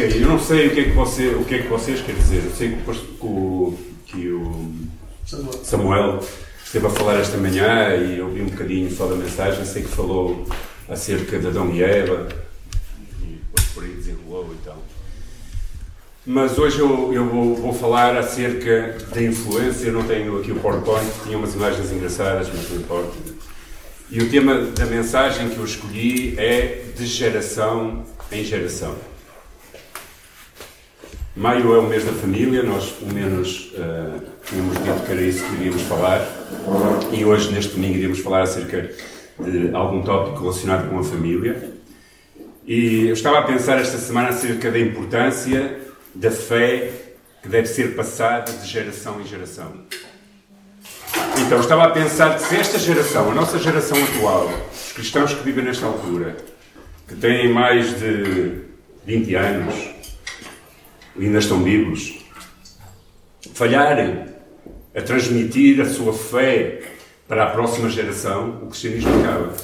Ok, eu não sei o que é que, você, o que, é que vocês querem dizer. Eu sei que o, que o Samuel esteve a falar esta manhã e ouvi um bocadinho só da mensagem. Sei que falou acerca de Adão e Eva e depois por aí desenrolou e tal. Mas hoje eu, eu vou, vou, falar acerca da influência. Eu não tenho aqui o PowerPoint, tinha umas imagens engraçadas, mas não importa. E o tema da mensagem que eu escolhi é de geração em geração. Maio é o mês da família, nós pelo menos uh, tínhamos dito que era isso que iríamos falar e hoje, neste domingo, iríamos falar acerca de algum tópico relacionado com a família. E eu estava a pensar esta semana acerca da importância da fé que deve ser passada de geração em geração. Então, estava a pensar que se esta geração, a nossa geração atual, os cristãos que vivem nesta altura, que têm mais de 20 anos, ainda estão vivos, falharem a transmitir a sua fé para a próxima geração, o cristianismo acaba.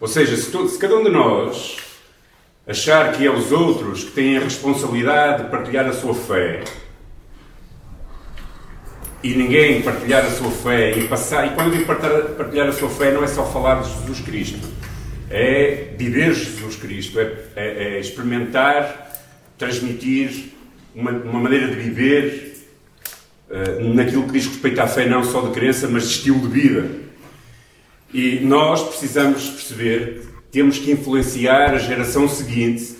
Ou seja, se, todo, se cada um de nós achar que é os outros que têm a responsabilidade de partilhar a sua fé e ninguém partilhar a sua fé e passar, e quando eu digo partilhar a sua fé não é só falar de Jesus Cristo, é viver Jesus Cristo, é, é, é experimentar, transmitir uma, uma, maneira de viver uh, naquilo que diz respeito à fé, não só de crença, mas de estilo de vida. E nós precisamos perceber que temos que influenciar a geração seguinte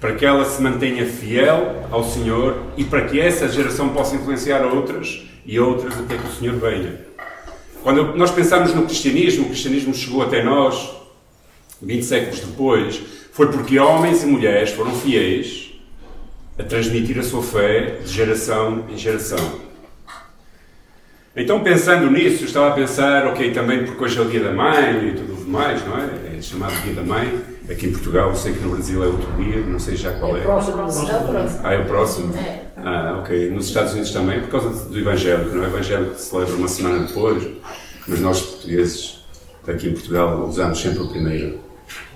para que ela se mantenha fiel ao Senhor e para que essa geração possa influenciar outras e outras até que o Senhor venha. Quando nós pensamos no cristianismo, o cristianismo chegou até nós 20 séculos depois, foi porque homens e mulheres foram fiéis a transmitir a sua fé de geração em geração. Então, pensando nisso, estava a pensar, ok, também porque hoje é o dia da mãe e tudo mais, não é? É chamado dia da mãe. Aqui em Portugal, eu sei que no Brasil é outro dia, não sei já qual é. É o próximo. É o próximo. Ah, é o próximo? É. Ah, ok. Nos Estados Unidos também, por causa do Evangelho, não é? O Evangelho se celebra uma semana depois, mas nós, portugueses, aqui em Portugal, usamos sempre o primeiro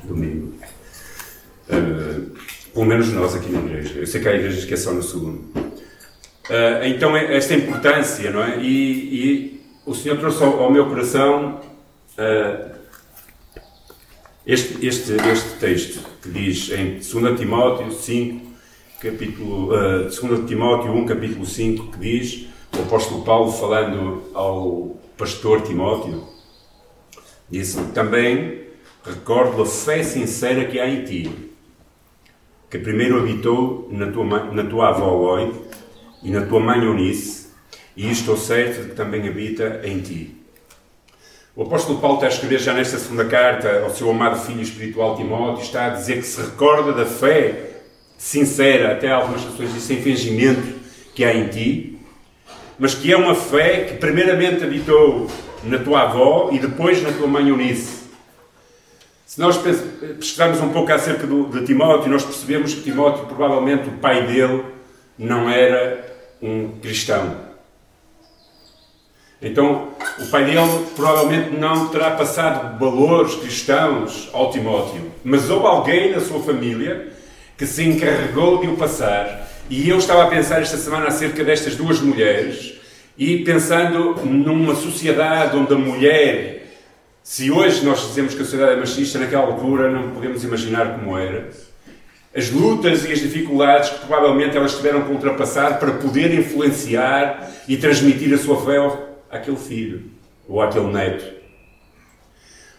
domingo. Uh, pelo menos nós aqui na igreja. Eu sei que há igrejas que é só no segundo. Uh, então, é esta importância, não é? E, e o Senhor trouxe ao, ao meu coração uh, este, este, este texto que diz em 2 Timóteo 5, capítulo, uh, 2 Timóteo 1, capítulo 5, que diz, o apóstolo Paulo falando ao pastor Timóteo, disse também recordo a fé sincera que há em ti, que primeiro habitou na tua, na tua avó Loi e na tua mãe Eunice, e estou certo de que também habita em ti. O apóstolo Paulo está a escrever já nesta segunda carta ao seu amado filho espiritual Timóteo, está a dizer que se recorda da fé sincera, até algumas pessoas de sem fingimento, que há em ti, mas que é uma fé que primeiramente habitou na tua avó e depois na tua mãe Eunice. Se nós pesquisarmos um pouco acerca do, de Timóteo, nós percebemos que Timóteo, provavelmente, o pai dele não era um cristão. Então, o pai dele provavelmente não terá passado valores cristãos ao Timóteo, mas houve alguém na sua família que se encarregou de o passar. E eu estava a pensar esta semana acerca destas duas mulheres e pensando numa sociedade onde a mulher se hoje nós dizemos que a sociedade é machista, naquela altura não podemos imaginar como era. As lutas e as dificuldades que provavelmente elas tiveram que ultrapassar para poder influenciar e transmitir a sua fé àquele filho ou àquele neto.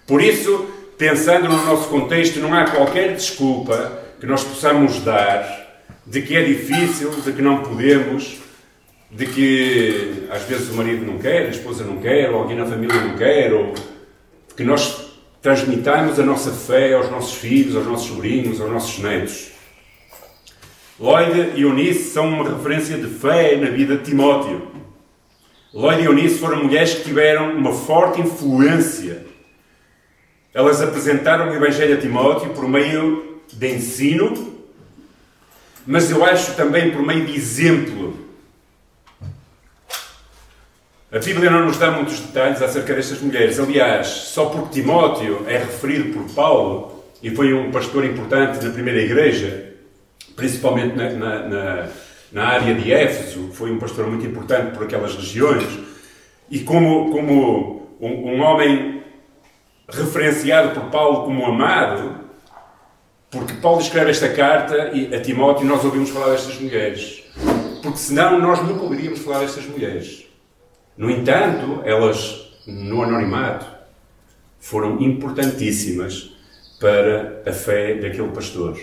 Por isso, pensando no nosso contexto, não há qualquer desculpa que nós possamos dar de que é difícil, de que não podemos, de que às vezes o marido não quer, a esposa não quer, ou alguém na família não quer, ou que nós transmitamos a nossa fé aos nossos filhos, aos nossos sobrinhos, aos nossos netos. Lloyd e Eunice são uma referência de fé na vida de Timóteo. Lloyd e Eunice foram mulheres que tiveram uma forte influência. Elas apresentaram o Evangelho a Timóteo por meio de ensino, mas eu acho também por meio de exemplo. A Bíblia não nos dá muitos detalhes acerca destas mulheres. Aliás, só porque Timóteo é referido por Paulo, e foi um pastor importante na primeira igreja, principalmente na, na, na, na área de Éfeso, foi um pastor muito importante por aquelas regiões, e como, como um, um homem referenciado por Paulo como amado, porque Paulo escreve esta carta a Timóteo e nós ouvimos falar destas mulheres. Porque senão nós nunca ouviríamos falar destas mulheres. No entanto, elas, no anonimato, foram importantíssimas para a fé daquele pastor.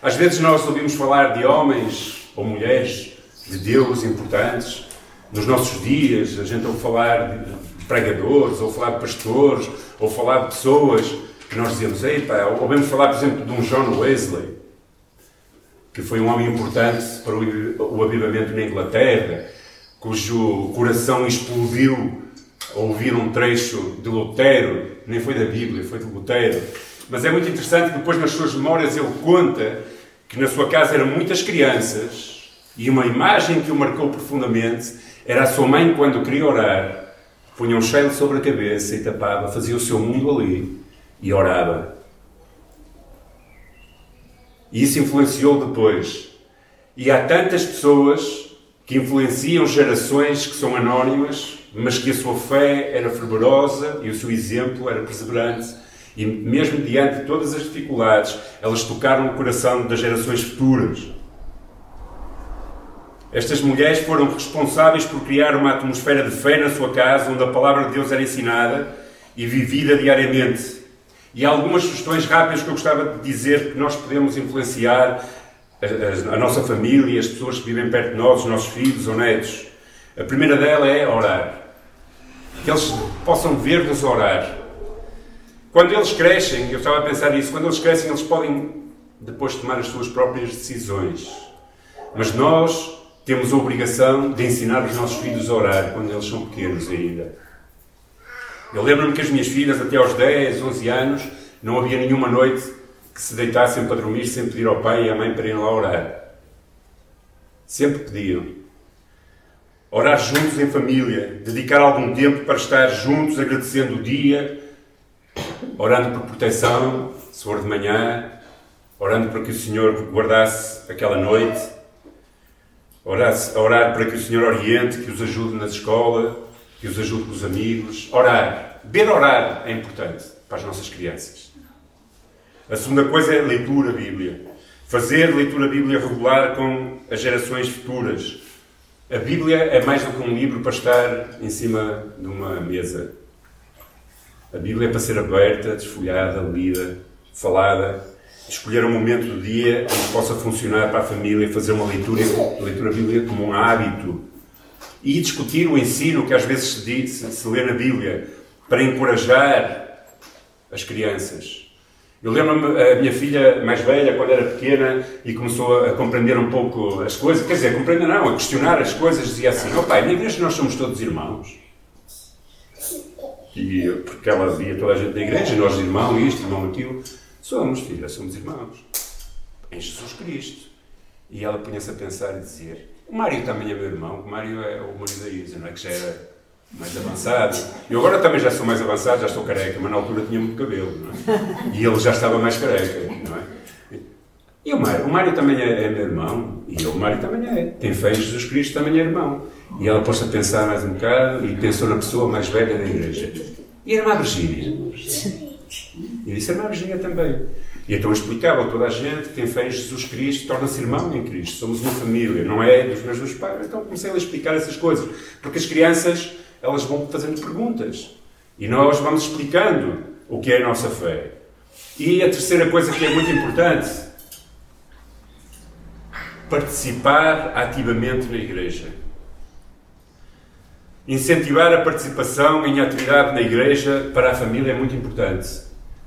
Às vezes nós ouvimos falar de homens ou mulheres de Deus importantes. Nos nossos dias, a gente ouve falar de pregadores, ou falar de pastores, ou falar de pessoas que nós dizemos, epa, ouvimos falar, por exemplo, de um John Wesley, que foi um homem importante para o avivamento na Inglaterra, cujo coração explodiu ao ouvir um trecho de Lutero, nem foi da Bíblia, foi de Lutero. Mas é muito interessante que depois nas suas memórias ele conta que na sua casa eram muitas crianças e uma imagem que o marcou profundamente era a sua mãe quando queria orar, punha um cheiro sobre a cabeça e tapava, fazia o seu mundo ali e orava. E isso influenciou depois. E há tantas pessoas que influenciam gerações que são anónimas, mas que a sua fé era fervorosa e o seu exemplo era perseverante. E mesmo diante de todas as dificuldades, elas tocaram o coração das gerações futuras. Estas mulheres foram responsáveis por criar uma atmosfera de fé na sua casa, onde a palavra de Deus era ensinada e vivida diariamente. E há algumas sugestões rápidas que eu gostava de dizer que nós podemos influenciar a, a, nossa família, as pessoas que vivem perto de nós, os nossos filhos ou netos. A primeira dela é orar. Que eles possam ver-nos orar. Quando eles crescem, eu estava a pensar nisso, quando eles crescem, eles podem depois tomar as suas próprias decisões. Mas nós temos a obrigação de ensinar os nossos filhos a orar quando eles são pequenos ainda. Eu lembro-me que as minhas filhas, até aos 10, 11 anos, não havia nenhuma noite que se deitassem para dormir sem pedir ao pai e à mãe para irem lá orar. Sempre pediam. Orar juntos em família, dedicar algum tempo para estar juntos agradecendo o dia, orando por proteção, se for de manhã, orando para que o Senhor guardasse aquela noite, orar, orar para que o Senhor oriente, que os ajude na escola, que os ajude com os amigos. Orar. Ver orar é importante para as nossas crianças. A segunda coisa é leitura Bíblia. Fazer leitura Bíblia regular com as gerações futuras. A Bíblia é mais do que um livro para estar em cima de uma mesa. A Bíblia é para ser aberta, desfolhada, lida, falada. Escolher um momento do dia onde possa funcionar para a família, fazer uma leitura, leitura Bíblia como um hábito e discutir o ensino que às vezes se, diz, se lê na Bíblia para encorajar as crianças. Eu lembro-me, a minha filha mais velha, quando era pequena e começou a compreender um pouco as coisas, quer dizer, compreender não, a questionar as coisas, dizia assim: Ó oh, pai, na igreja nós somos todos irmãos. E porque ela via toda a gente da igreja, nós irmão isto, irmão aquilo. Somos, filha, somos irmãos. Em Jesus Cristo. E ela punha-se a pensar e dizer: o Mário também é meu irmão, o Mário é o marido da Isa, não é? Que já era mais avançado. Eu agora também já sou mais avançado, já estou careca, mas na altura tinha muito cabelo, não é? E ele já estava mais careca, não é? E o Mário? O Mário também é, é meu irmão, e o Mário também é. Tem fé em Jesus Cristo, também é irmão. E ela pôs a pensar mais um bocado e pensou na pessoa mais velha da igreja. E a irmã Virgínia? E disse a irmã Virgínia também. E então explicava a toda a gente que tem fé em Jesus Cristo torna-se irmão em Cristo. Somos uma família, não é dos mesmos pais. Então comecei a explicar essas coisas. Porque as crianças, elas vão fazendo perguntas. E nós vamos explicando o que é a nossa fé. E a terceira coisa que é muito importante, participar ativamente na igreja. Incentivar a participação em atividade na igreja para a família é muito importante.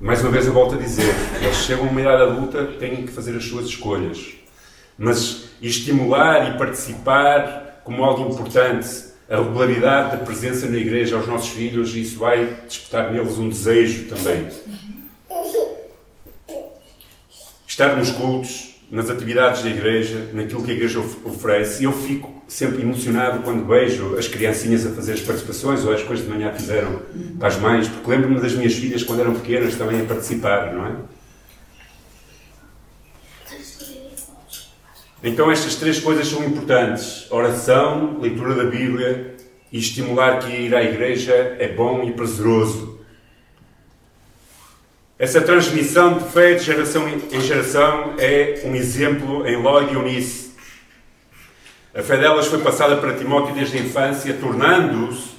Mais uma vez eu volto a dizer, eles chegam a uma idade adulta, têm que fazer as suas escolhas. Mas estimular e participar como algo importante, a regularidade da presença na igreja aos nossos filhos, isso vai despertar neles um desejo também. Estar nos cultos, nas atividades da igreja, naquilo que a igreja oferece. E eu fico sempre emocionado quando vejo as criancinhas a fazer as participações ou as coisas de manhã fizeram para as mães, porque lembro-me das minhas filhas quando eram pequenas também a participar, não é? Então estas três coisas são importantes: oração, leitura da Bíblia e estimular que ir à igreja é bom e prazeroso. Essa transmissão de fé de geração em geração é um exemplo em Lloyd e Eunice. A fé delas foi passada para Timóteo desde a infância, tornando-os,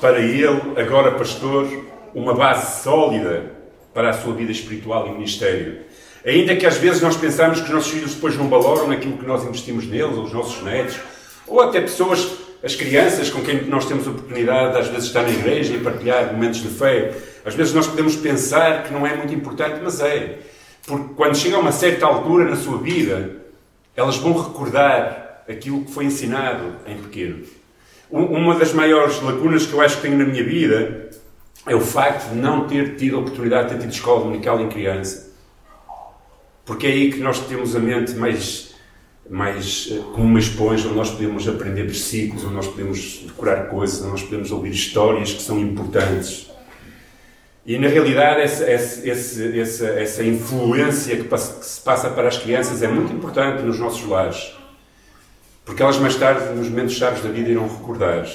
para ele, agora pastor, uma base sólida para a sua vida espiritual e ministério. Ainda que às vezes nós pensamos que os nossos filhos depois não valoram naquilo que nós investimos neles, ou os nossos netos, ou até pessoas, as crianças com quem nós temos a oportunidade às vezes de estar na igreja e partilhar momentos de fé, às vezes nós podemos pensar que não é muito importante, mas é. Porque quando chega a uma certa altura na sua vida, elas vão recordar aquilo que foi ensinado em pequeno. Uma das maiores lacunas que eu acho que tenho na minha vida é o facto de não ter tido a oportunidade de ter tido escola dominical em criança. Porque é aí que nós temos a mente mais, mais eh, como uma esponja, onde nós podemos aprender versículos, onde nós podemos decorar coisas, onde nós podemos ouvir histórias que são importantes. E na realidade, essa, essa, essa, essa influência que, passa, que, se passa para as crianças é muito importante nos nossos lares, porque elas mais tarde, nos momentos chaves da vida, irão recordar.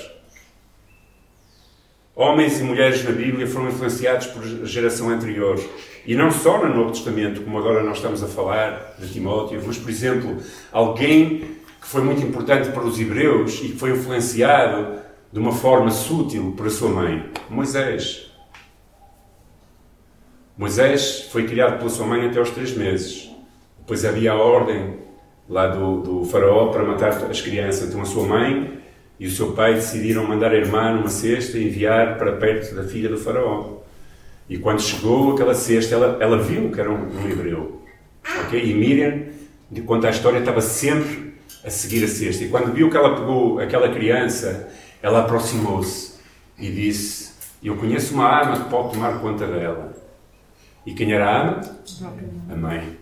Homens e mulheres na Bíblia foram influenciados por geração anterior. E não só no Novo Testamento, como agora nós estamos a falar de Timóteo, mas, por exemplo, alguém que foi muito importante para os hebreus e que foi influenciado de uma forma sutil por a sua mãe, Moisés. Moisés foi criado pela sua mãe até aos três meses. Depois havia a ordem lá do, do faraó para matar as crianças. Então a sua mãe e o seu pai decidiram mandar a irmã numa cesta e enviar para perto da filha do faraó. E quando chegou aquela cesta, ela, ela viu que era um, um hebreu. Okay? E Miriam, de conta a história, estava sempre a seguir a cesta. E quando viu que ela pegou aquela criança, ela aproximou-se e disse: Eu conheço uma arma que pode tomar conta dela. E quem era a ama? A mãe.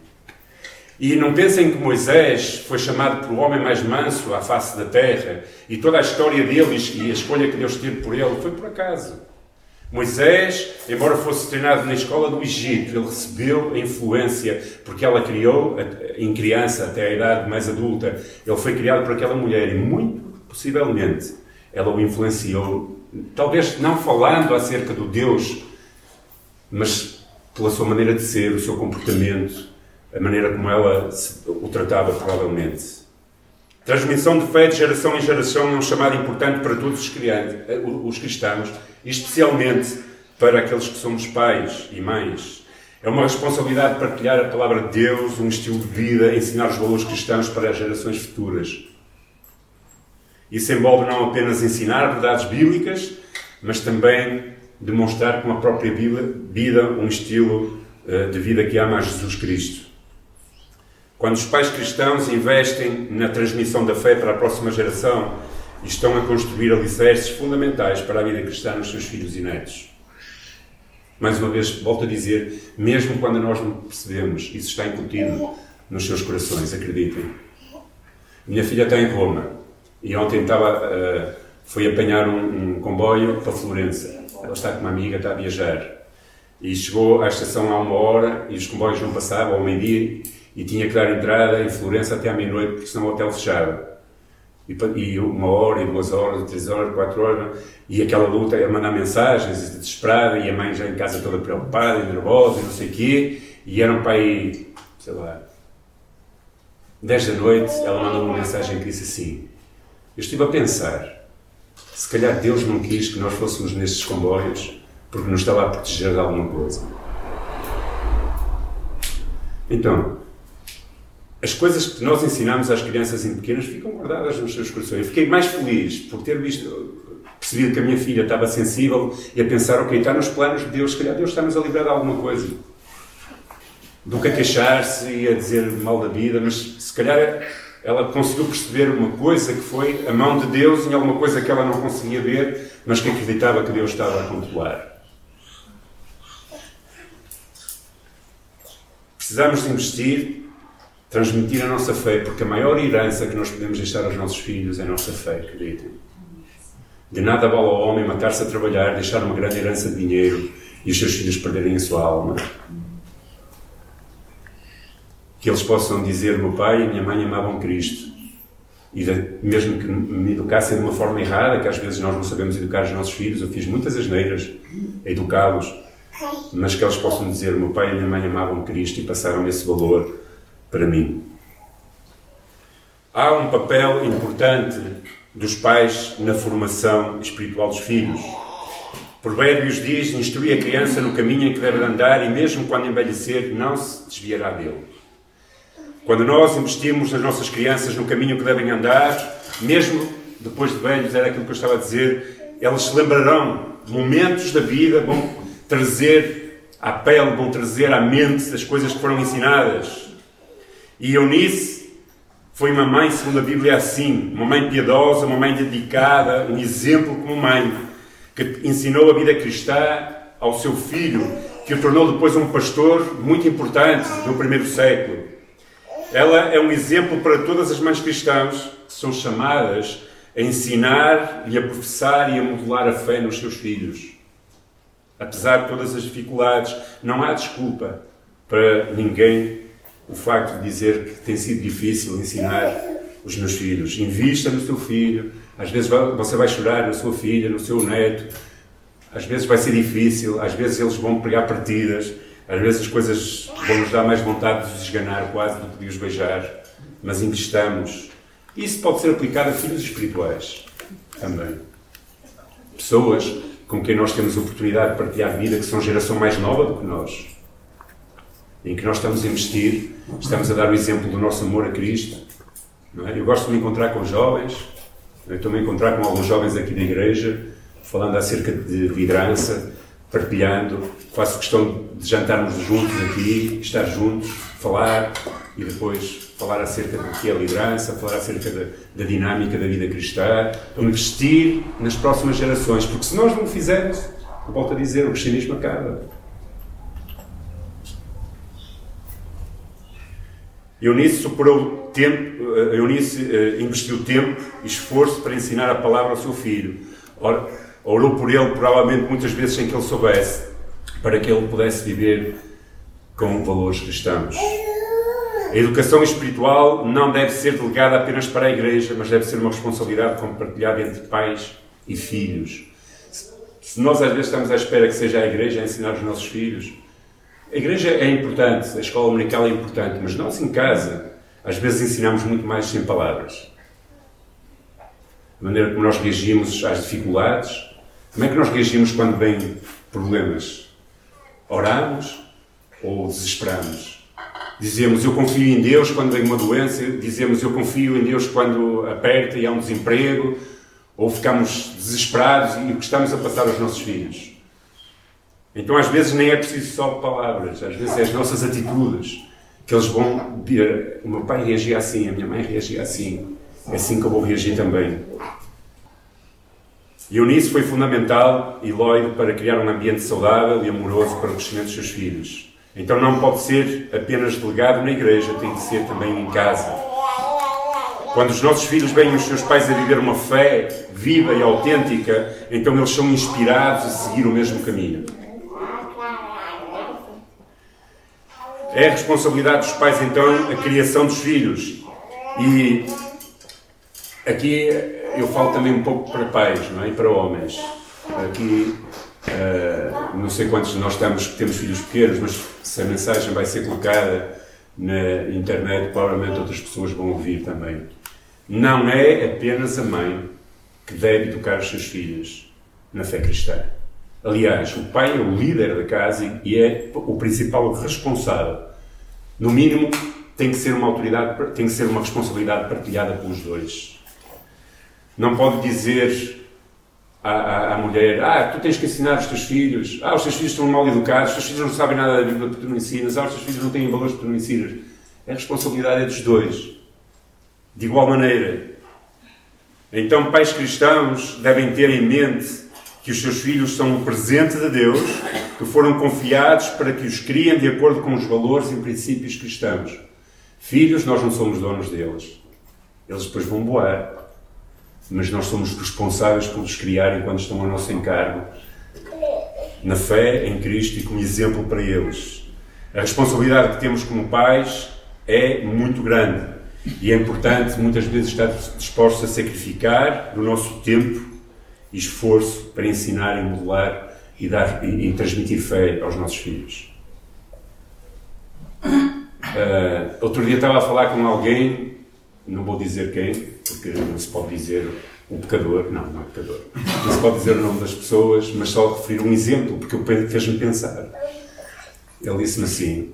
E não pensem que Moisés foi chamado pelo homem mais manso à face da terra e toda a história deles e a escolha que Deus teve por ele foi por acaso. Moisés, embora fosse treinado na escola do Egito, ele recebeu a influência porque ela criou, em criança até a idade mais adulta, ele foi criado por aquela mulher e muito possivelmente ela o influenciou, talvez não falando acerca do Deus, mas pela sua maneira de ser, o seu comportamento, a maneira como ela o tratava, provavelmente. Transmissão de fé de geração em geração é um chamado importante para todos os, eh, os cristãos, especialmente para aqueles que somos pais e mães. É uma responsabilidade partilhar a palavra de Deus, um estilo de vida, ensinar os valores cristãos para as gerações futuras. Isso envolve não apenas ensinar verdades bíblicas, mas também demonstrar com a própria vida um estilo eh, de vida que ama a Jesus Cristo. Quando os pais cristãos investem na transmissão da fé para a próxima geração e estão a construir alicerces fundamentais para a vida cristã nos seus filhos e netos. Mais uma vez, volto a dizer, mesmo quando nós não percebemos, isso está incutido nos seus corações, acreditem. Minha filha está em Roma e ontem estava, uh, foi apanhar um, um comboio para Florença. Ela está com uma amiga, está a viajar. E chegou à estação há uma hora e os comboios não passavam, ao meio-dia, e tinha que dar entrada em Florença até à meia-noite, porque senão o hotel fechava. E, e, uma hora, e duas horas, e três horas, quatro horas, e aquela luta, a mandar mensagens, desesperada, e a mãe já em casa toda preocupada e nervosa, e não sei o quê, e eram para aí, sei lá, dez da noite, ela mandou uma mensagem que disse assim, eu estive a pensar, se calhar Deus não quis que nós fôssemos nestes comboios, porque nos estava a proteger de alguma coisa. Então, as coisas que nós ensinamos às crianças em pequenas ficam guardadas nos seus corações. Eu fiquei mais feliz por ter visto, percebido que a minha filha estava sensível e a pensar, ok, está nos planos de Deus, se calhar Deus está-nos a livrar de alguma coisa. Do que a queixar-se e a dizer mal da vida, mas se calhar ela conseguiu perceber uma coisa que foi a mão de Deus em alguma coisa que ela não conseguia ver, mas que acreditava que Deus estava a controlar. Precisamos investir transmitir a nossa fé, porque a maior herança que nós podemos deixar aos nossos filhos é a nossa fé, acreditem. De nada vale ao homem matar-se a trabalhar, deixar uma grande herança de dinheiro e os seus filhos perderem a sua alma. que eles possam dizer: meu pai e minha mãe amavam Cristo. E mesmo que me educassem de uma forma errada, que às vezes nós não sabemos educar os nossos filhos, eu fiz muitas asneiras a educá-los, mas que eles possam dizer: meu pai e minha mãe amavam Cristo e passaram esse valor para mim. Há um papel importante dos pais na formação espiritual dos filhos. Provérbios diz: instrui a criança no caminho em que deve andar e, mesmo quando envelhecer, não se desviará dele. Quando nós investimos nas nossas crianças no caminho que devem andar, mesmo depois de velhos, era aquilo que eu estava a dizer, elas se lembrarão de momentos da vida, vão trazer à pele, vão trazer à mente as coisas que foram ensinadas. E Eunice foi uma mãe, segundo a Bíblia, assim, uma mãe piedosa, uma mãe dedicada, um exemplo como mãe, que ensinou a vida cristã ao seu filho, que o tornou depois um pastor muito importante no primeiro século. Ela é um exemplo para todas as mães cristãs que são chamadas a ensinar e a professar e a modelar a fé nos seus filhos. Apesar de todas as dificuldades, não há desculpa para ninguém o facto de dizer que tem sido difícil ensinar os meus filhos. Invista no seu filho. Às vezes você vai chorar na sua filha, no seu neto. Às vezes vai ser difícil. Às vezes eles vão pregar partidas. Às vezes as coisas vão nos dar mais vontade de os esganar quase do que de os beijar. Mas investamos. Isso pode ser aplicado a filhos espirituais também. Pessoas com quem nós temos oportunidade de partilhar a vida, que são geração mais nova do que nós em que nós estamos a investir, estamos a dar o exemplo do nosso amor a Cristo. É? Eu gosto de me encontrar com jovens, estou-me a encontrar com alguns jovens aqui da igreja, falando acerca de liderança, partilhando. Faço questão de jantarmos juntos aqui, estar juntos, falar e depois falar acerca do que é liderança, falar acerca da, da dinâmica da vida cristã, investir nas próximas gerações, porque se nós não o fizermos, volto a dizer, o cristianismo acaba. Eunice superou tempo, eh, Eunice eh, investiu tempo e esforço para ensinar a palavra ao seu filho. Orou por ele, provavelmente muitas vezes sem que ele soubesse, para que ele pudesse viver com valores cristãos. A educação espiritual não deve ser delegada apenas para a igreja, mas deve ser uma responsabilidade compartilhada entre pais e filhos. Se nós às vezes estamos à espera que seja a igreja a ensinar os nossos filhos, a igreja é importante, a escola dominical é importante, mas nós em casa, às vezes ensinamos muito mais sem palavras. A maneira como nós reagimos às dificuldades, como é que nós reagimos quando vêm problemas? Oramos ou desesperamos? Dizemos eu confio em Deus quando vem uma doença, dizemos eu confio em Deus quando aperta e há um desemprego, ou ficamos desesperados e o que estamos a passar aos nossos filhos. Então, às vezes, nem é preciso só palavras, às vezes é as nossas atitudes que eles vão dizer: o meu pai reagia assim, a minha mãe reagia assim, é assim que eu vou reagir também. E Eunice foi fundamental, e Lloyd, para criar um ambiente saudável e amoroso para o crescimento dos seus filhos. Então não pode ser apenas delegado na igreja, tem de ser também em casa. Quando os nossos filhos veem os seus pais a viver uma fé viva e autêntica, então eles são inspirados a seguir o mesmo caminho. É responsabilidade dos pais, então, a criação dos filhos. E aqui eu falo também um pouco para pais não é? e para homens. Aqui, uh, não sei quantos de nós estamos temos filhos pequenos, mas se a mensagem vai ser colocada na internet, provavelmente outras pessoas vão ouvir também. Não é apenas a mãe que deve educar os seus filhos na fé cristã. Aliás, o pai é o líder da casa e é o principal responsável. No mínimo, tem que ser uma autoridade, tem que ser uma responsabilidade partilhada pelos dois. Não pode dizer à, à, à, mulher: Ah, tu tens que ensinar os teus filhos. Ah, os teus filhos estão mal educados. Os teus filhos não sabem nada da Bíblia que tu não ensinas. Ah, os teus filhos não têm valores que tu não ensinas. A responsabilidade é dos dois. De igual maneira. Então, pais cristãos devem ter em mente que os seus filhos são um presente de Deus, que foram confiados para que os criem de acordo com os valores e princípios cristãos. Filhos, nós não somos donos deles. Eles depois vão voar. Mas nós somos responsáveis por os criar enquanto estão a nosso encargo. Na fé em Cristo e como exemplo para eles. A responsabilidade que temos como pais é muito grande e é importante muitas vezes estar dispostos a sacrificar do nosso tempo esforço para ensinar e modelar e, dar, e, e transmitir fé aos nossos filhos. Uh, outro dia estava a falar com alguém, não vou dizer quem, porque não se pode dizer o pecador, não, não é pecador, não se pode dizer o nome das pessoas, mas só referir um exemplo, porque o fez-me pensar. Ele disse-me assim: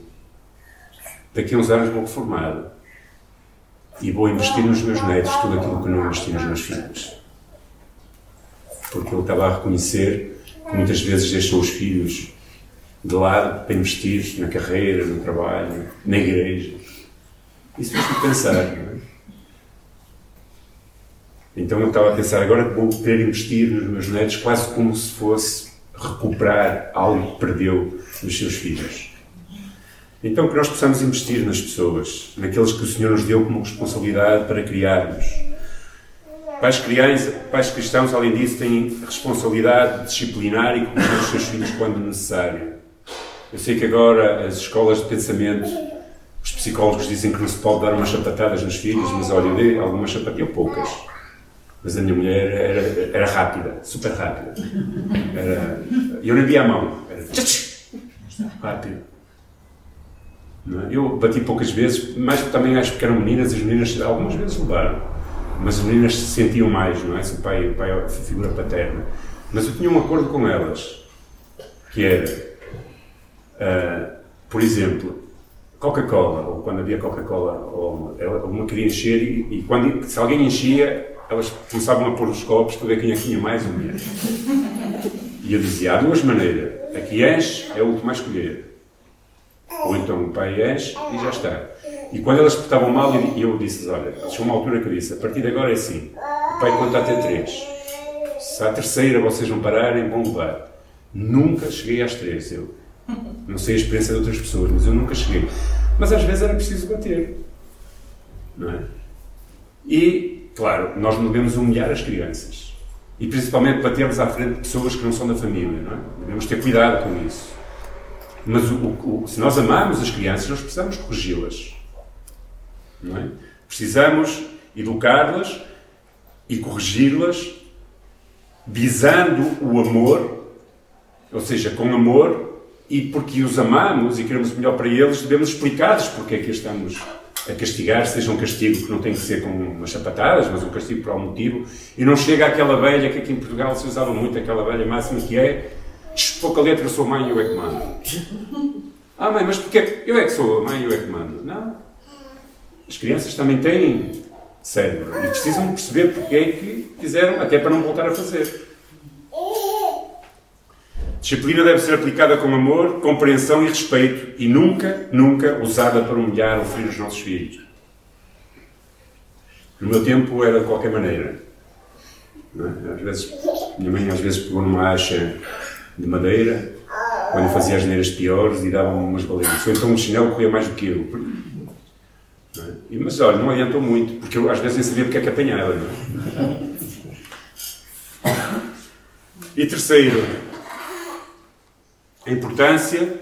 daqui a uns anos vou reformar e vou investir nos meus netos tudo aquilo que não investi nos meus filhos. Porque ele estava a reconhecer que muitas vezes deixou os filhos de lado para investir na carreira, no trabalho, na igreja. Isso fez-me pensar, não é? Então eu estava a pensar, agora vou querer investir nos meus netos quase como se fosse recuperar algo que perdeu nos seus filhos. Então que nós possamos investir nas pessoas, naqueles que o Senhor nos deu como responsabilidade para criarmos. Pais, crianças, pais cristãos, além disso, têm responsabilidade de disciplinar e cuidar os seus filhos quando necessário. Eu sei que agora as escolas de pensamento, os psicólogos dizem que não se pode dar umas chapatadas nos filhos, mas olha, eu dei algumas chapatadas, poucas. Mas a minha mulher era, era rápida, super rápida. Era, eu não via a mão, era rápido. É? Eu bati poucas vezes, mas também acho que eram meninas, as meninas algumas vezes levaram. Mas as meninas se sentiam mais, não é? Se o pai, o pai é a figura paterna. Mas eu tinha um acordo com elas, que era, uh, por exemplo, Coca-Cola, ou quando havia Coca-Cola, uma queria encher, e, e, quando, se alguém enchia, elas começavam a pôr os copos para ver quem é que tinha mais ou menos. E eu dizia, há duas maneiras. Aqui enche, é o último a escolher. Ou então o pai enche e já está. E quando elas portavam mal, eu disse olha, chegou uma altura que eu disse, a partir de agora é assim, o pai conta até três. Se à terceira vocês não pararem, vão levar. Nunca cheguei às três, eu. Não sei a experiência de outras pessoas, mas eu nunca cheguei. Mas às vezes era preciso bater. Não é? E, claro, nós não devemos humilhar as crianças. E principalmente batermos à frente de pessoas que não são da família, não é? Devemos ter cuidado com isso. Mas o, o, se nós amamos as crianças, nós precisamos corrigi-las. Não é? Precisamos educá-las e corrigi-las visando o amor, ou seja, com amor, e porque os amamos e queremos o melhor para eles, devemos explicar-lhes porque é que estamos a castigar, seja um castigo que não tem que ser com umas sapatadas, mas um castigo por algum motivo, e não chega àquela velha que aqui em Portugal se usava muito, aquela velha máxima que é pouca letra, sou mãe eu é que mando. Ah, mãe, mas porque é eu é que sou a mãe eu é que mando? Não. As crianças também têm cérebro e precisam perceber porque é que fizeram, até para não voltar a fazer. Disciplina deve ser aplicada com amor, compreensão e respeito e nunca, nunca usada para humilhar ou ferir os nossos filhos. No meu tempo era de qualquer maneira. É? Às vezes, minha mãe às vezes pegou numa acha de madeira, quando fazia as neiras piores e dava-me umas baleias. Ou então um chinelo corria mais do que eu. É? Mas olha, não adiantou muito, porque eu às vezes nem sabia porque é que apanhava. É? E terceiro, a importância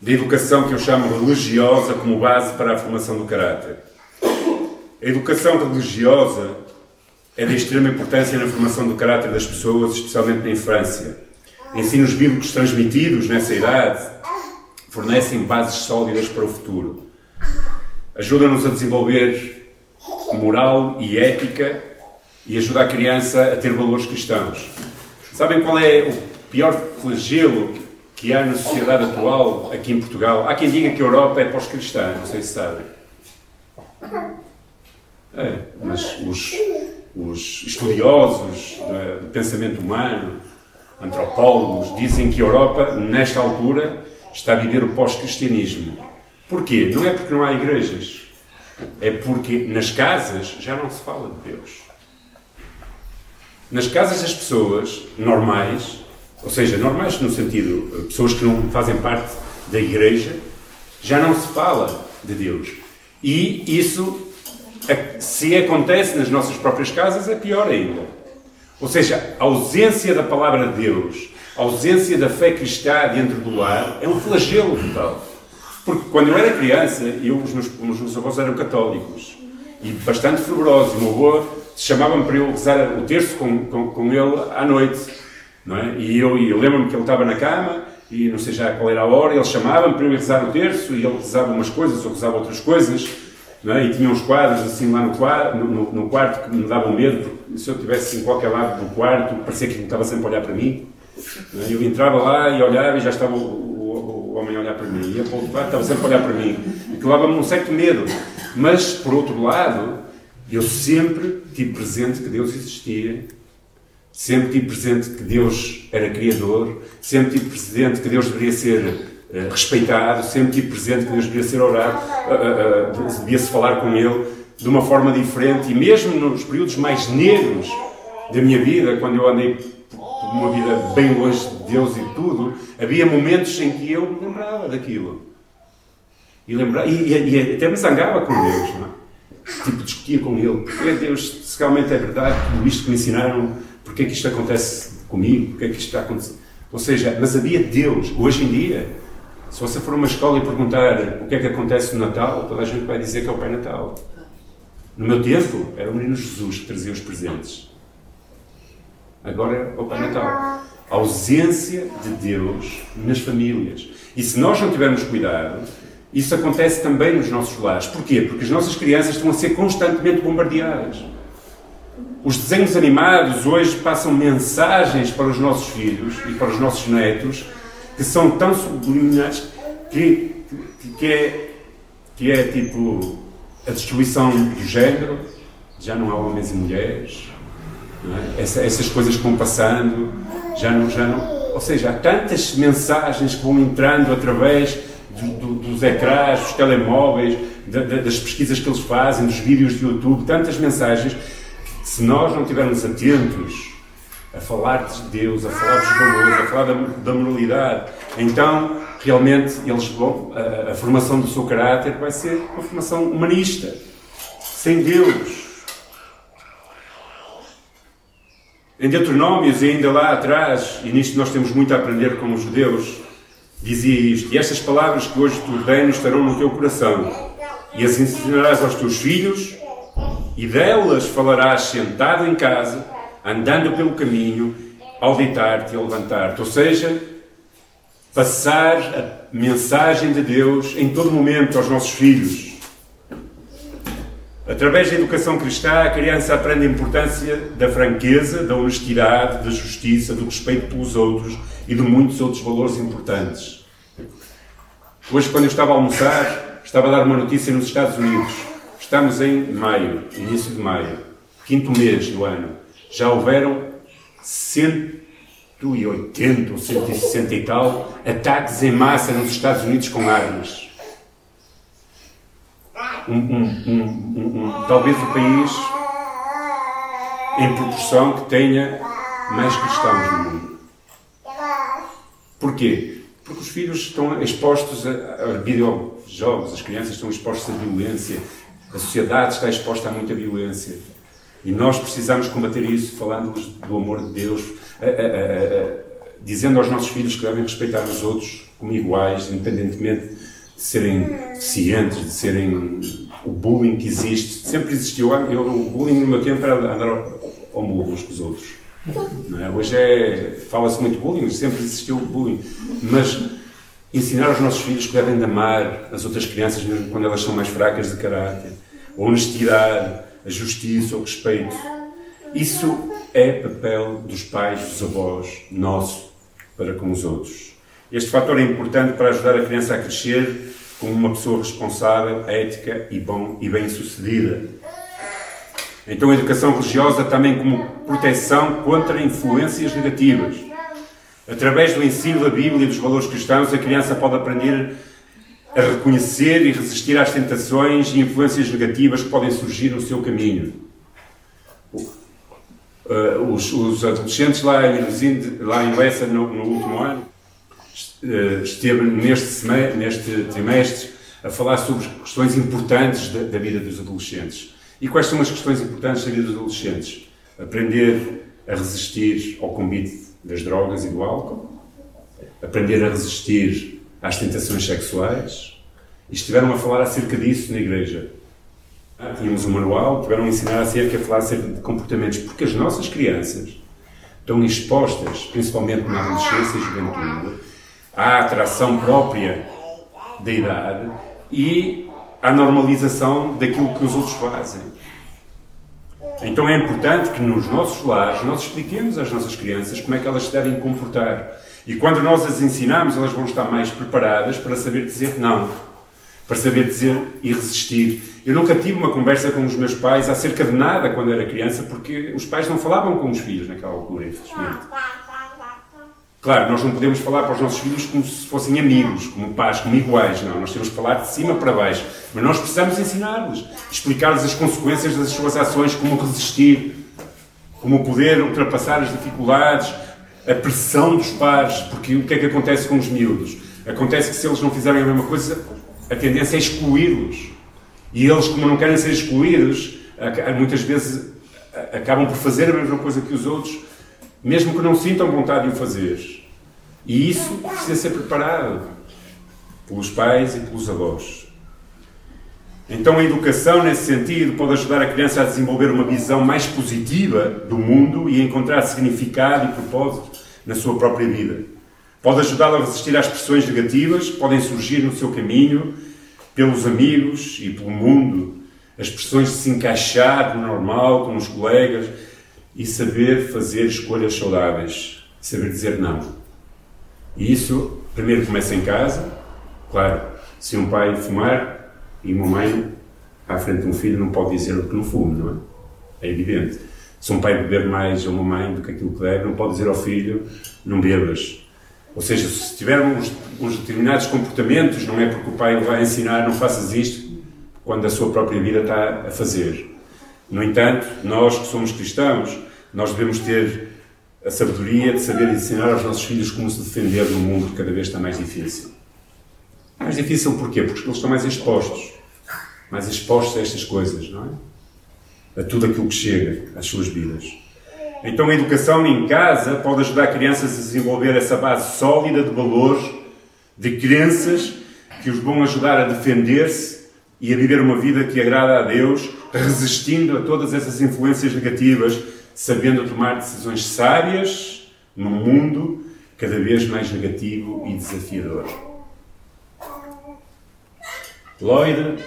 da educação que eu chamo religiosa como base para a formação do caráter. A educação religiosa é de extrema importância na formação do caráter das pessoas, especialmente na infância. Ensinos bíblicos transmitidos nessa idade fornecem bases sólidas para o futuro. Ajudam-nos a desenvolver moral e ética e ajuda a criança a ter valores cristãos. Sabem qual é o pior flagelo que há na sociedade atual aqui em Portugal? Há quem diga que a Europa é pós-cristã, não sei se sabem. É, mas os, os estudiosos do pensamento humano, antropólogos, dizem que a Europa, nesta altura, está a viver o pós-cristianismo. Porquê? Não é porque não há igrejas. É porque nas casas já não se fala de Deus. Nas casas das pessoas normais, ou seja, normais no sentido, pessoas que não fazem parte da igreja, já não se fala de Deus. E isso se acontece nas nossas próprias casas, é pior ainda. Ou seja, a ausência da palavra de Deus, a ausência da fé cristã dentro do lar, é um flagelo total. Porque quando eu era criança, eu, os, meus, os meus avós eram católicos e bastante fervorosos. O meu avô chamava-me para eu rezar o terço com, com, com ele à noite. Não é? E eu, eu lembro-me que ele estava na cama e não sei já qual era a hora, ele chamava-me para eu rezar o terço e ele rezava umas coisas ou rezava outras coisas. É? E tinha uns quadros assim lá no, no, no quarto que me davam medo, porque se eu estivesse em qualquer lado do quarto, parecia que ele estava sempre a olhar para mim. É? Eu entrava lá e olhava e já estava o, o, homem a olhar para mim. O outro lado, estava sempre a olhar para mim. Aquilo dava-me um certo medo. Mas, por outro lado, eu sempre tive presente que Deus existia, sempre tive presente que Deus era Criador, sempre tive presente que Deus deveria ser uh, respeitado, sempre tive presente que Deus deveria ser orado, uh, uh, devia-se falar com Ele de uma forma diferente. E mesmo nos períodos mais negros da minha vida, quando eu andei por uma vida bem longe de Deus e tudo, havia momentos em que eu me lembrava daquilo. E, lembrava, e, e, e até me zangava com Deus, não é? tipo, discutia com ele. Porque Deus, se realmente é verdade, tudo isto que me ensinaram, porque é que isto acontece comigo, porque é que isto está acontecendo. Ou seja, mas havia Deus. Hoje em dia, se você for a uma escola e perguntar o que é que acontece no Natal, toda a gente vai dizer que é o Pai Natal. No meu tempo, era o menino Jesus que trazia os presentes. Agora é o Pai Natal. A ausência de Deus nas famílias. E se nós não tivermos cuidado, isso acontece também nos nossos lares. Porquê? Porque as nossas crianças estão a ser constantemente bombardeadas. Os desenhos animados hoje passam mensagens para os nossos filhos e para os nossos netos que são tão subliminares que, que, que, é, que é tipo a destruição do género, já não há homens e mulheres, é? Essa, essas coisas que vão passando, já não, já não. Ou seja, há tantas mensagens que vão entrando através do, do, dos ecrãs, dos telemóveis, da, da, das pesquisas que eles fazem, dos vídeos de YouTube, tantas mensagens que, se nós não estivermos atentos a falar de Deus, a falar dos valores, a falar da, da moralidade, então realmente eles vão, a, a formação do seu caráter vai ser uma formação humanista, sem Deus. Em Deuteronômios, e ainda lá atrás, e nisto nós temos muito a aprender com os judeus, dizia isto: E estas palavras que hoje te ordeno estarão no teu coração, e as ensinarás aos teus filhos, e delas falarás sentado em casa, andando pelo caminho, ao deitar-te e ao levantar-te. Ou seja, passar a mensagem de Deus em todo momento aos nossos filhos. Através da educação cristã, a criança aprende a importância da franqueza, da honestidade, da justiça, do respeito pelos outros e de muitos outros valores importantes. Hoje, quando eu estava a almoçar, estava a dar uma notícia nos Estados Unidos. Estamos em maio, início de maio, quinto mês do ano. Já houveram 180 ou 160 e tal ataques em massa nos Estados Unidos com armas um, um, talvez o país em proporção que tenha mais cristãos no mundo. Porquê? Porque os filhos estão expostos a, a videojogos, as crianças estão expostas à violência, a sociedade está exposta a muita violência. E nós precisamos combater isso falando-lhes do amor de Deus, a, a, dizendo aos nossos filhos que devem respeitar os outros como iguais, independentemente de serem cientes, de serem o bullying que existe. Sempre existiu. Eu, o bullying no meu tempo era andar ao murro uns com os outros. É? Hoje é, fala-se muito bullying, sempre existiu bullying. Mas ensinar aos nossos filhos que devem de amar as outras crianças, mesmo quando elas são mais fracas de caráter, a honestidade, a justiça, o respeito. Isso é papel dos pais, dos avós, nosso, para com os outros. Este fator é importante para ajudar a criança a crescer como uma pessoa responsável, ética e, bom, e bem-sucedida. Então, a educação religiosa também como proteção contra influências negativas. Através do ensino da Bíblia e dos valores cristãos, a criança pode aprender a reconhecer e resistir às tentações e influências negativas que podem surgir no seu caminho. Uh, os, os, adolescentes lá em, lá em no, no último ano, eh, esteve neste, neste trimestre a falar sobre questões importantes da, da, vida dos adolescentes. E quais são as questões importantes da vida dos adolescentes? Aprender a resistir ao convite das drogas e do álcool, aprender a resistir às tentações sexuais, E estiveram a falar acerca disso na igreja. Ah, tínhamos um manual, tiveram a ensinar acerca, a falar acerca de comportamentos, porque as nossas crianças estão expostas, principalmente na adolescência e juventude, à atração própria da idade e à normalização daquilo que os outros fazem. Então é importante que nos nossos lares nós expliquemos às nossas crianças como é que elas se devem comportar. E quando nós as ensinamos, elas vão estar mais preparadas para saber dizer não, para saber dizer e resistir. Eu nunca tive uma conversa com os meus pais acerca de nada quando era criança, porque os pais não falavam com os filhos naquela altura, infelizmente. Claro, nós não podemos falar para os nossos filhos como se fossem amigos, como pais, como iguais, não. Nós temos que falar de cima para baixo. Mas nós precisamos ensinar-lhes, explicar-lhes as consequências das suas ações, como resistir, como poder ultrapassar as dificuldades, a pressão dos pais, porque o que é que acontece com os miúdos? Acontece que se eles não fizerem a mesma coisa, a tendência é excluí-los. E eles, como não querem ser excluídos, muitas vezes acabam por fazer a mesma coisa que os outros, mesmo que não sintam vontade de o fazer. E isso precisa ser preparado pelos pais e pelos avós. Então, a educação, nesse sentido, pode ajudar a criança a desenvolver uma visão mais positiva do mundo e a encontrar significado e propósito na sua própria vida. Pode ajudá-la a resistir às pressões negativas que podem surgir no seu caminho, pelos amigos e pelo mundo, as pressões de se encaixar no normal, com os colegas e saber fazer escolhas saudáveis, saber dizer não. E isso, primeiro, começa em casa. Claro, se um pai fumar e uma mãe à frente de um filho não pode dizer que não fume, não é? É evidente. Se um pai beber mais a uma mãe do que aquilo que deve, não pode dizer ao filho não bebas. Ou seja, se tiver uns, uns determinados comportamentos, não é porque o pai vai ensinar não faças isto, quando a sua própria vida está a fazer. No entanto, nós que somos cristãos, nós devemos ter a sabedoria de saber ensinar aos nossos filhos como se defender num mundo que cada vez está mais difícil. Mais difícil porquê? Porque eles estão mais expostos. Mais expostos a estas coisas, não é? A tudo aquilo que chega às suas vidas. Então a educação em casa pode ajudar crianças a desenvolver essa base sólida de valores, de crenças que os vão ajudar a defender-se e a viver uma vida que agrada a Deus, resistindo a todas essas influências negativas, sabendo tomar decisões sábias num mundo cada vez mais negativo e desafiador. Lloyd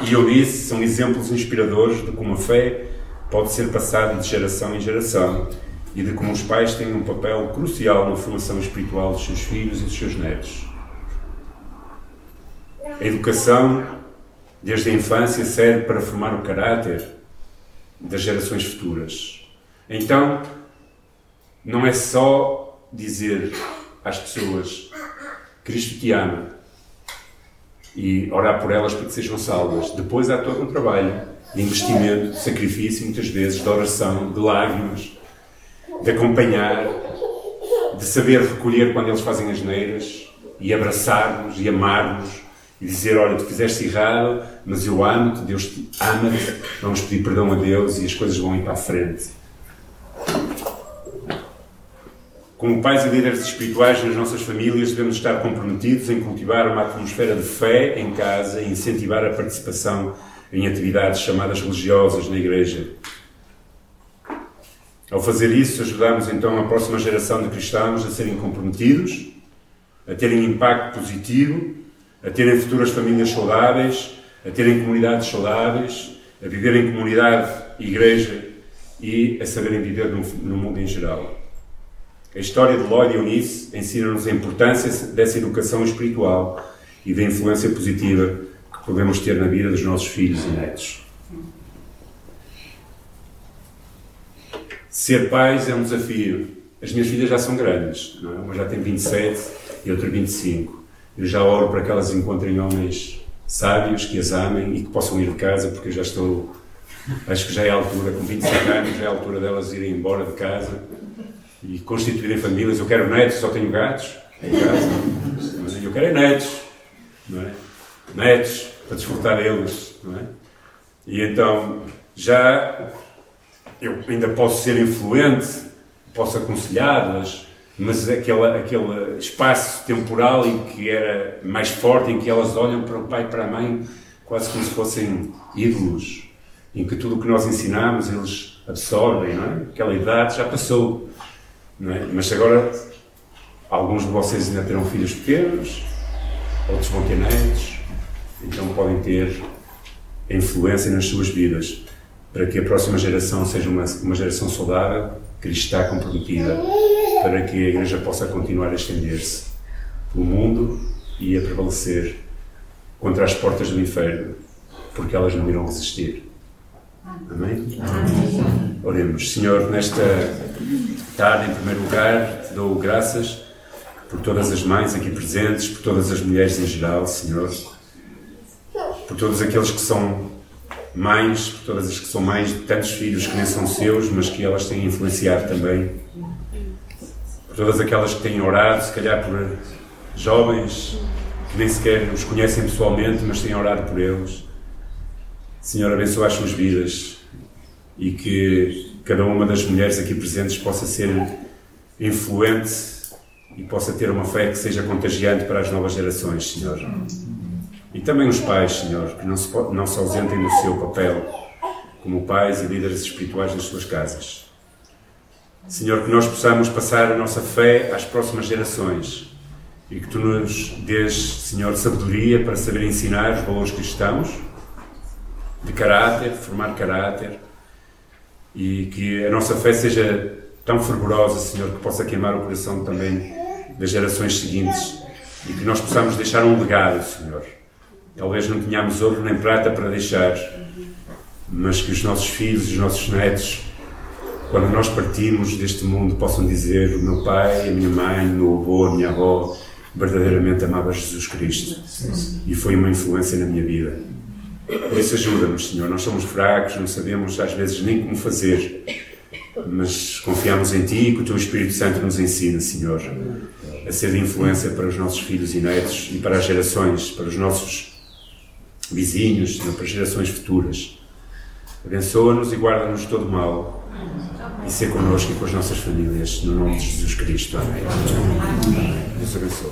e Eunice são exemplos inspiradores de como a fé pode ser passada de geração em geração e de como os pais têm um papel crucial na formação espiritual dos seus filhos e dos seus netos. A educação, desde a infância, serve para formar o caráter das gerações futuras. Então, não é só dizer às pessoas Cristo te ama e orar por elas para que sejam salvas. Depois há todo um trabalho de investimento, de sacrifício, muitas vezes, de oração, de lágrimas, de acompanhar, de saber recolher quando eles fazem as neiras e abraçar-nos e amar-nos e dizer: Olha, tu fizeste errado, mas eu amo-te, Deus te ama-te, vamos pedir perdão a Deus e as coisas vão ir para a frente. Como pais e líderes espirituais nas nossas famílias, devemos estar comprometidos em cultivar uma atmosfera de fé em casa e incentivar a participação em atividades chamadas religiosas na Igreja. Ao fazer isso, ajudamos então a próxima geração de cristãos a serem comprometidos, a terem impacto positivo, a terem futuras famílias saudáveis, a terem comunidades saudáveis, a viver em comunidade igreja e a saberem viver no, no mundo em geral. A história de Lloyd e Eunice ensina-nos a importância dessa educação espiritual e da influência positiva podemos ter na vida dos nossos filhos e netos. Ser pais é um desafio. As minhas filhas já são grandes, é? uma já tem 27 e outra 25. Eu já oro para que elas encontrem homens sábios que as amem e que possam ir de casa, porque eu já estou. Acho que já é a altura, com 25 anos, já é a altura delas irem embora de casa e constituírem famílias. Eu quero netos, só tenho gatos em casa. Mas eu quero é netos, não é? Netos, para desfrutar eles, não é? E então já eu ainda posso ser influente, posso aconselhá-las, mas aquele, aquele espaço temporal em que era mais forte, em que elas olham para o pai e para a mãe quase como se fossem ídolos, em que tudo o que nós ensinamos eles absorvem, não é? Aquela idade já passou, não é? Mas agora alguns de vocês ainda terão filhos pequenos, outros vão ter netos, então podem ter influência nas suas vidas para que a próxima geração seja uma, uma geração saudável, cristã, comprometida, para que a Igreja possa continuar a estender-se pelo mundo e a prevalecer contra as portas do inferno, porque elas não irão resistir. Amém? Amém. Oremos. Senhor, nesta tarde, em primeiro lugar, te dou graças por todas as mães aqui presentes, por todas as mulheres em geral, Senhor, por todos aqueles que são mães, por todas as que são mães de tantos filhos que nem são seus, mas que elas têm influenciado também. Por todas aquelas que têm orado, se calhar por jovens que nem sequer os conhecem pessoalmente, mas têm orado por eles. Senhor, abençoa as suas vidas e que cada uma das mulheres aqui presentes possa ser influente e possa ter uma fé que seja contagiante para as novas gerações, Senhor. E também os pais, Senhor, que não se, não se ausentem do seu papel como pais e líderes espirituais nas suas casas. Senhor, que nós possamos passar a nossa fé às próximas gerações e que Tu nos dês, Senhor, sabedoria para saber ensinar os valores cristãos, de caráter, formar caráter, e que a nossa fé seja tão fervorosa, Senhor, que possa queimar o coração também das gerações seguintes e que nós possamos deixar um legado, Senhor. Talvez não tenhamos ouro nem prata para deixar, mas que os nossos filhos e os nossos netos, quando nós partimos deste mundo, possam dizer: o meu pai, a minha mãe, o meu avô, a minha avó verdadeiramente amava Jesus Cristo e foi uma influência na minha vida. Por isso ajuda-nos, Senhor. Nós somos fracos, não sabemos às vezes nem como fazer, mas confiamos em Ti e que o Teu Espírito Santo nos ensina, Senhor, a ser de influência para os nossos filhos e netos e para as gerações, para os nossos vizinhos, para gerações futuras. Abençoa-nos e guarda-nos de todo mal e ser connosco e com as nossas famílias, no nome de Jesus Cristo. Amém. Deus abençoe.